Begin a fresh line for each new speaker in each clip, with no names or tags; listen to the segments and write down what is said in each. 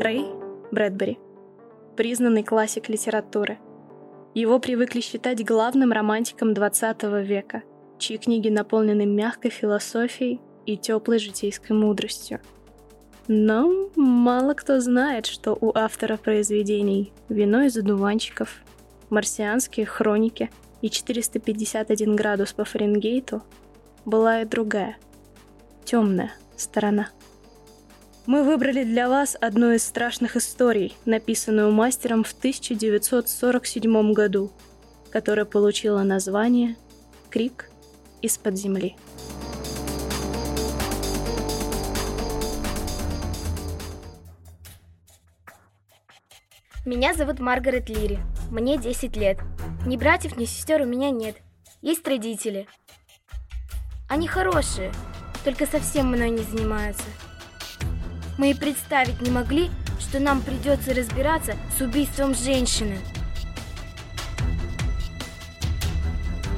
Рэй Брэдбери. Признанный классик литературы. Его привыкли считать главным романтиком 20 века, чьи книги наполнены мягкой философией и теплой житейской мудростью. Но мало кто знает, что у автора произведений «Вино из одуванчиков», «Марсианские хроники» и 451 градус по Фаренгейту была и другая, темная сторона. Мы выбрали для вас одну из страшных историй, написанную мастером в 1947 году, которая получила название «Крик из-под земли».
Меня зовут Маргарет Лири. Мне 10 лет. Ни братьев, ни сестер у меня нет. Есть родители. Они хорошие, только совсем мной не занимаются. Мы и представить не могли, что нам придется разбираться с убийством женщины.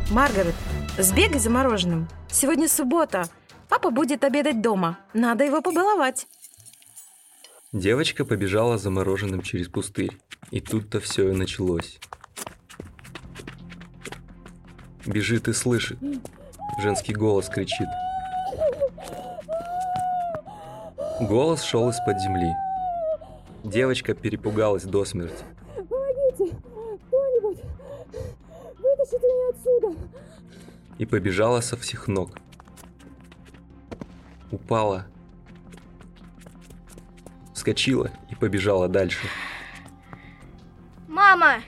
Маргарет, сбегай за мороженым. Сегодня суббота. Папа будет обедать дома. Надо его побаловать.
Девочка побежала замороженным через пустырь. И тут-то все и началось. Бежит и слышит. Женский голос кричит. Голос шел из-под земли. Девочка перепугалась до смерти.
Помогите! Кто-нибудь! Вытащите меня отсюда!
И побежала со всех ног. Упала вскочила и побежала дальше.
Мама!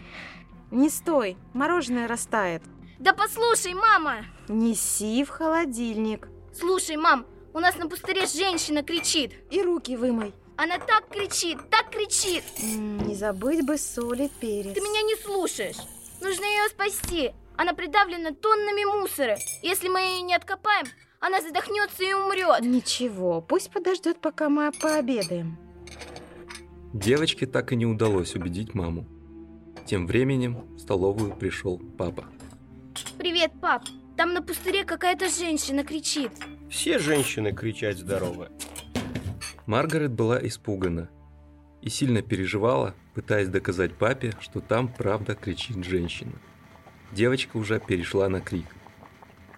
Не стой, мороженое растает.
Да послушай, мама!
Неси в холодильник.
Слушай, мам, у нас на пустыре женщина кричит.
И руки вымой.
Она так кричит, так кричит.
Не забыть бы соль и перец.
Ты меня не слушаешь. Нужно ее спасти. Она придавлена тоннами мусора. Если мы ее не откопаем, она задохнется и умрет.
Ничего, пусть подождет, пока мы пообедаем.
Девочке так и не удалось убедить маму. Тем временем в столовую пришел папа.
Привет, пап. Там на пустыре какая-то женщина кричит.
Все женщины кричать здоровы.
Маргарет была испугана и сильно переживала, пытаясь доказать папе, что там правда кричит женщина. Девочка уже перешла на крик.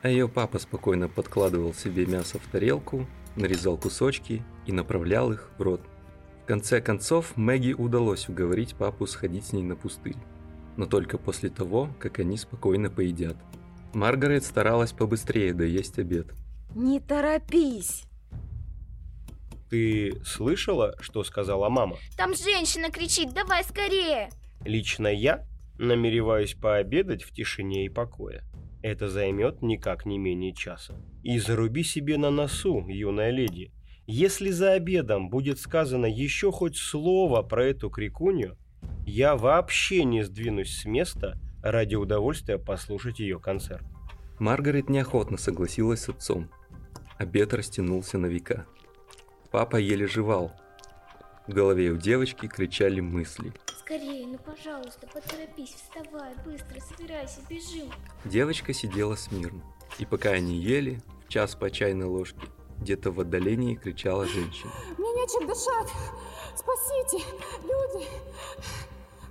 А ее папа спокойно подкладывал себе мясо в тарелку, нарезал кусочки и направлял их в рот. В конце концов, Мэгги удалось уговорить папу сходить с ней на пустырь. Но только после того, как они спокойно поедят. Маргарет старалась побыстрее доесть обед.
Не торопись.
Ты слышала, что сказала мама?
Там женщина кричит, давай скорее.
Лично я намереваюсь пообедать в тишине и покое. Это займет никак не менее часа. И заруби себе на носу, юная леди. Если за обедом будет сказано еще хоть слово про эту крикунью, я вообще не сдвинусь с места ради удовольствия послушать ее концерт.
Маргарет неохотно согласилась с отцом. Обед растянулся на века. Папа еле жевал. В голове у девочки кричали мысли.
Скорее, ну пожалуйста, поторопись, вставай, быстро, собирайся, бежим.
Девочка сидела смирно. И пока они ели, в час по чайной ложке, где-то в отдалении кричала женщина.
Мне нечем дышать! Спасите! Люди!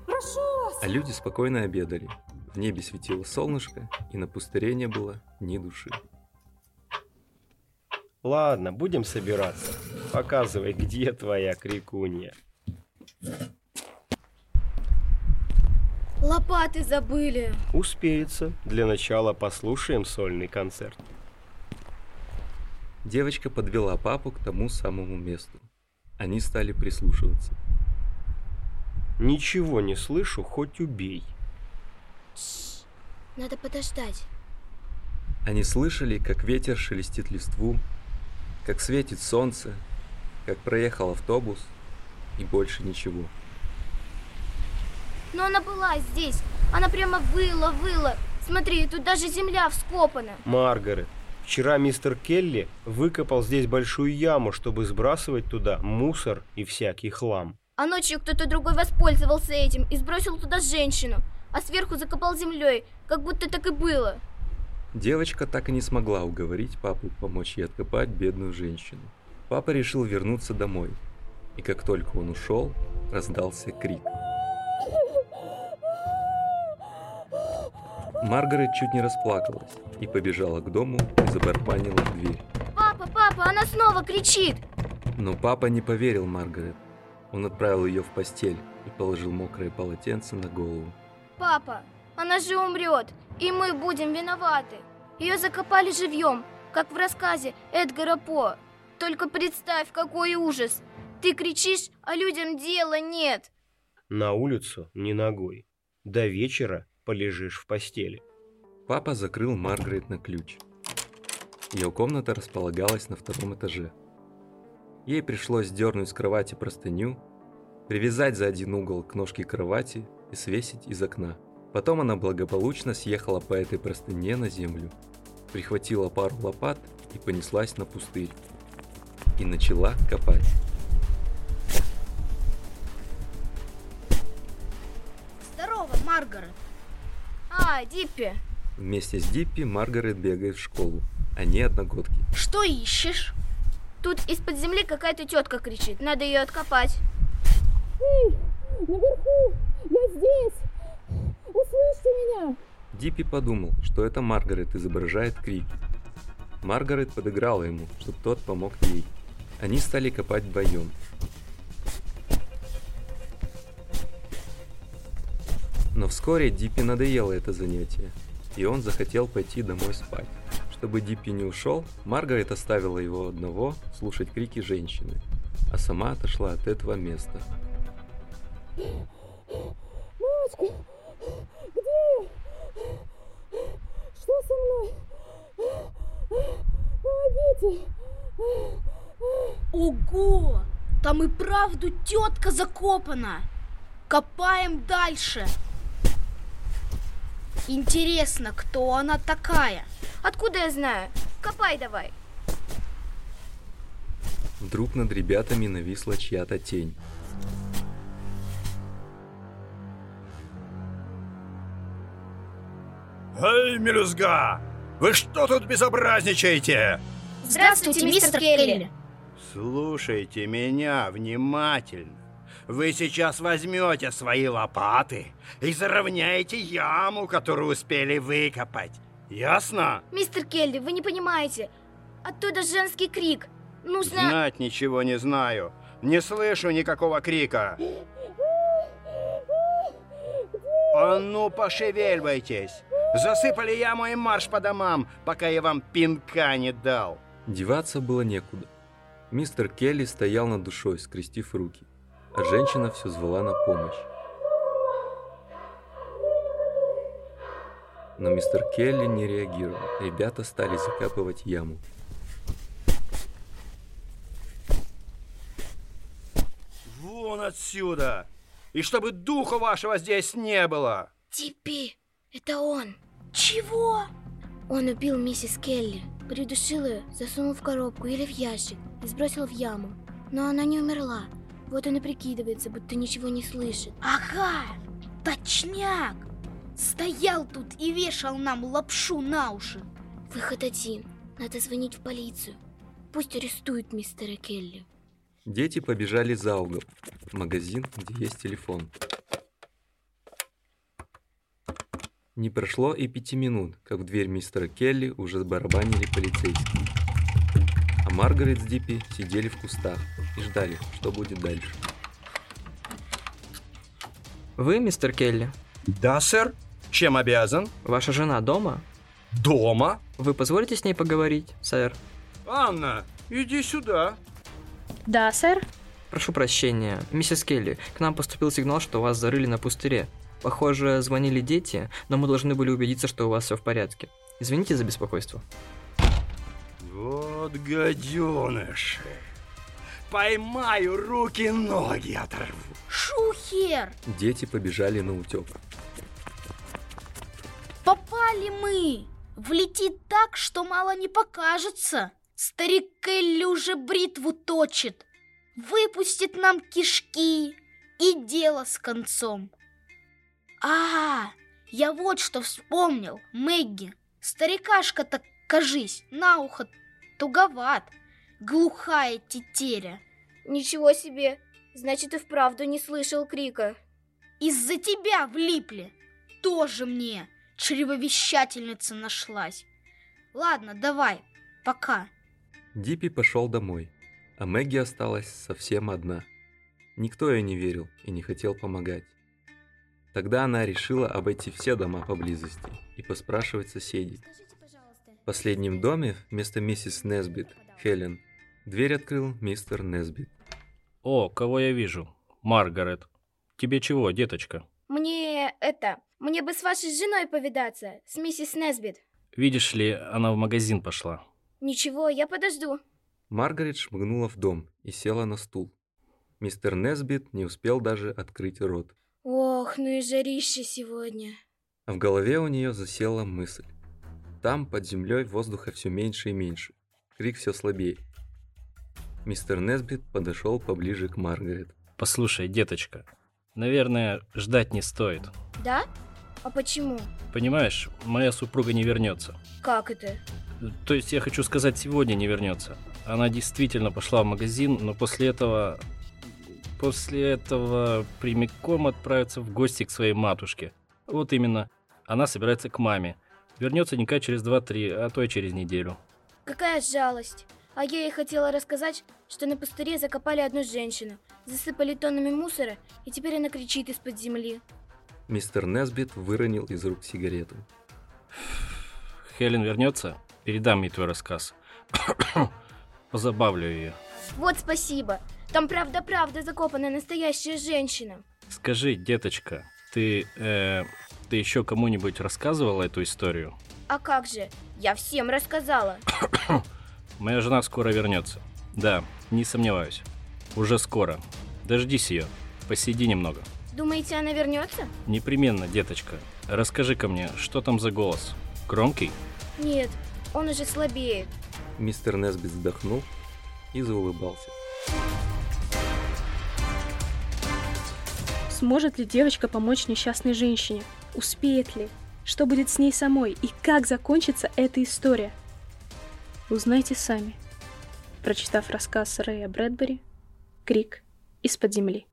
Прошу вас!
А люди спокойно обедали. В небе светило солнышко, и на пустыре не было ни души.
Ладно, будем собираться. Показывай, где твоя крикунья.
Лопаты забыли.
Успеется. Для начала послушаем сольный концерт.
Девочка подвела папу к тому самому месту. Они стали прислушиваться.
Ничего не слышу, хоть убей.
Надо подождать.
Они слышали, как ветер шелестит листву, как светит солнце, как проехал автобус и больше ничего.
Но она была здесь. Она прямо выла, выла. Смотри, тут даже земля вскопана.
Маргарет, вчера мистер Келли выкопал здесь большую яму, чтобы сбрасывать туда мусор и всякий хлам.
А ночью кто-то другой воспользовался этим и сбросил туда женщину, а сверху закопал землей, как будто так и было.
Девочка так и не смогла уговорить папу помочь ей откопать бедную женщину. Папа решил вернуться домой. И как только он ушел, раздался крик. Маргарет чуть не расплакалась и побежала к дому и забарабанила в дверь.
Папа, папа, она снова кричит!
Но папа не поверил Маргарет. Он отправил ее в постель и положил мокрое полотенце на голову.
Папа, она же умрет, и мы будем виноваты. Ее закопали живьем, как в рассказе Эдгара По. Только представь, какой ужас. Ты кричишь, а людям дела нет.
На улицу не ногой. До вечера полежишь в постели.
Папа закрыл Маргарет на ключ. Ее комната располагалась на втором этаже. Ей пришлось дернуть с кровати простыню, привязать за один угол к ножке кровати и свесить из окна. Потом она благополучно съехала по этой простыне на землю, прихватила пару лопат и понеслась на пустырь. И начала копать.
Здорово, Маргарет. А, Диппи,
Вместе с Диппи Маргарет бегает в школу. Они одногодки.
что ищешь? Тут из-под земли какая-то тетка кричит. Надо ее откопать.
Эй, наверху! Я здесь! Услышьте меня!
Диппи подумал, что это Маргарет изображает крики. Маргарет подыграла ему, чтобы тот помог ей. Они стали копать вдвоем. Но вскоре Диппи надоело это занятие, и он захотел пойти домой спать. Чтобы Диппи не ушел, Маргарет оставила его одного слушать крики женщины, а сама отошла от этого места.
Мамочка, где я? Что со мной? Помогите!
Ого! Там и правду тетка закопана. Копаем дальше. Интересно, кто она такая?
Откуда я знаю? Копай давай.
Вдруг над ребятами нависла чья-то тень.
Эй, мелюзга! Вы что тут безобразничаете?
Здравствуйте, мистер Келли.
Слушайте меня внимательно. Вы сейчас возьмете свои лопаты и заровняете яму, которую успели выкопать. Ясно?
Мистер Келли, вы не понимаете. Оттуда женский крик. Нужно...
Знать ничего не знаю. Не слышу никакого крика. А ну, пошевеливайтесь. Засыпали яму и марш по домам, пока я вам пинка не дал.
Деваться было некуда. Мистер Келли стоял над душой, скрестив руки, а женщина все звала на помощь. Но мистер Келли не реагировал. Ребята стали закапывать яму.
Вон отсюда! И чтобы духа вашего здесь не было!
Диппи, это он.
Чего?
Он убил миссис Келли, придушил ее, засунул в коробку или в ящик и сбросил в яму. Но она не умерла. Вот он и прикидывается, будто ничего не слышит.
Ага, точняк. Стоял тут и вешал нам лапшу на уши.
Выход один. Надо звонить в полицию. Пусть арестуют мистера Келли.
Дети побежали за угол, в магазин, где есть телефон. Не прошло и пяти минут, как в дверь мистера Келли уже барабанили полицейские. А Маргарет с Диппи сидели в кустах и ждали, что будет дальше.
Вы, мистер Келли?
Да, сэр? Чем обязан?
Ваша жена дома?
Дома?
Вы позволите с ней поговорить, сэр?
Анна, иди сюда.
Да, сэр?
Прошу прощения, миссис Келли, к нам поступил сигнал, что вас зарыли на пустыре. Похоже, звонили дети, но мы должны были убедиться, что у вас все в порядке. Извините за беспокойство.
Вот гаденыш. Поймаю, руки-ноги оторву.
Шухер!
Дети побежали на утек.
Попали мы! Влетит так, что мало не покажется. Старик Келли уже бритву точит. Выпустит нам кишки. И дело с концом. А, я вот что вспомнил, Мэгги. Старикашка-то, кажись, на ухо туговат. Глухая тетеря.
Ничего себе, Значит, и вправду не слышал крика.
Из-за тебя влипли. Тоже мне чревовещательница нашлась. Ладно, давай, пока.
Диппи пошел домой, а Мэгги осталась совсем одна. Никто ей не верил и не хотел помогать. Тогда она решила обойти все дома поблизости и поспрашивать соседей. В последнем доме вместо миссис Несбит, Хелен, дверь открыл мистер Несбит.
О, кого я вижу? Маргарет. Тебе чего, деточка?
Мне это... Мне бы с вашей женой повидаться, с миссис Несбит.
Видишь ли, она в магазин пошла.
Ничего, я подожду.
Маргарет шмыгнула в дом и села на стул. Мистер Несбит не успел даже открыть рот.
Ох, ну и жарище сегодня.
А в голове у нее засела мысль. Там, под землей, воздуха все меньше и меньше. Крик все слабее. Мистер Несбит подошел поближе к Маргарет.
Послушай, деточка, наверное, ждать не стоит.
Да? А почему?
Понимаешь, моя супруга не вернется.
Как это?
То есть я хочу сказать, сегодня не вернется. Она действительно пошла в магазин, но после этого... После этого прямиком отправится в гости к своей матушке. Вот именно. Она собирается к маме. Вернется Ника через 2-3, а то и через неделю.
Какая жалость. А я ей хотела рассказать, что на пустыре закопали одну женщину, засыпали тоннами мусора, и теперь она кричит из-под земли.
Мистер Несбит выронил из рук сигарету.
Хелен вернется, передам ей твой рассказ. Позабавлю ее.
Вот спасибо. Там правда-правда закопана настоящая женщина.
Скажи, деточка, ты, э, ты еще кому-нибудь рассказывала эту историю?
А как же? Я всем рассказала.
Моя жена скоро вернется. Да, не сомневаюсь. Уже скоро. Дождись ее. Посиди немного.
Думаете, она вернется?
Непременно, деточка. Расскажи-ка мне, что там за голос? Громкий?
Нет, он уже слабеет.
Мистер Несбит вздохнул и заулыбался.
Сможет ли девочка помочь несчастной женщине? Успеет ли? Что будет с ней самой? И как закончится эта история? Узнайте сами, прочитав рассказ Рэя Брэдбери «Крик из-под земли».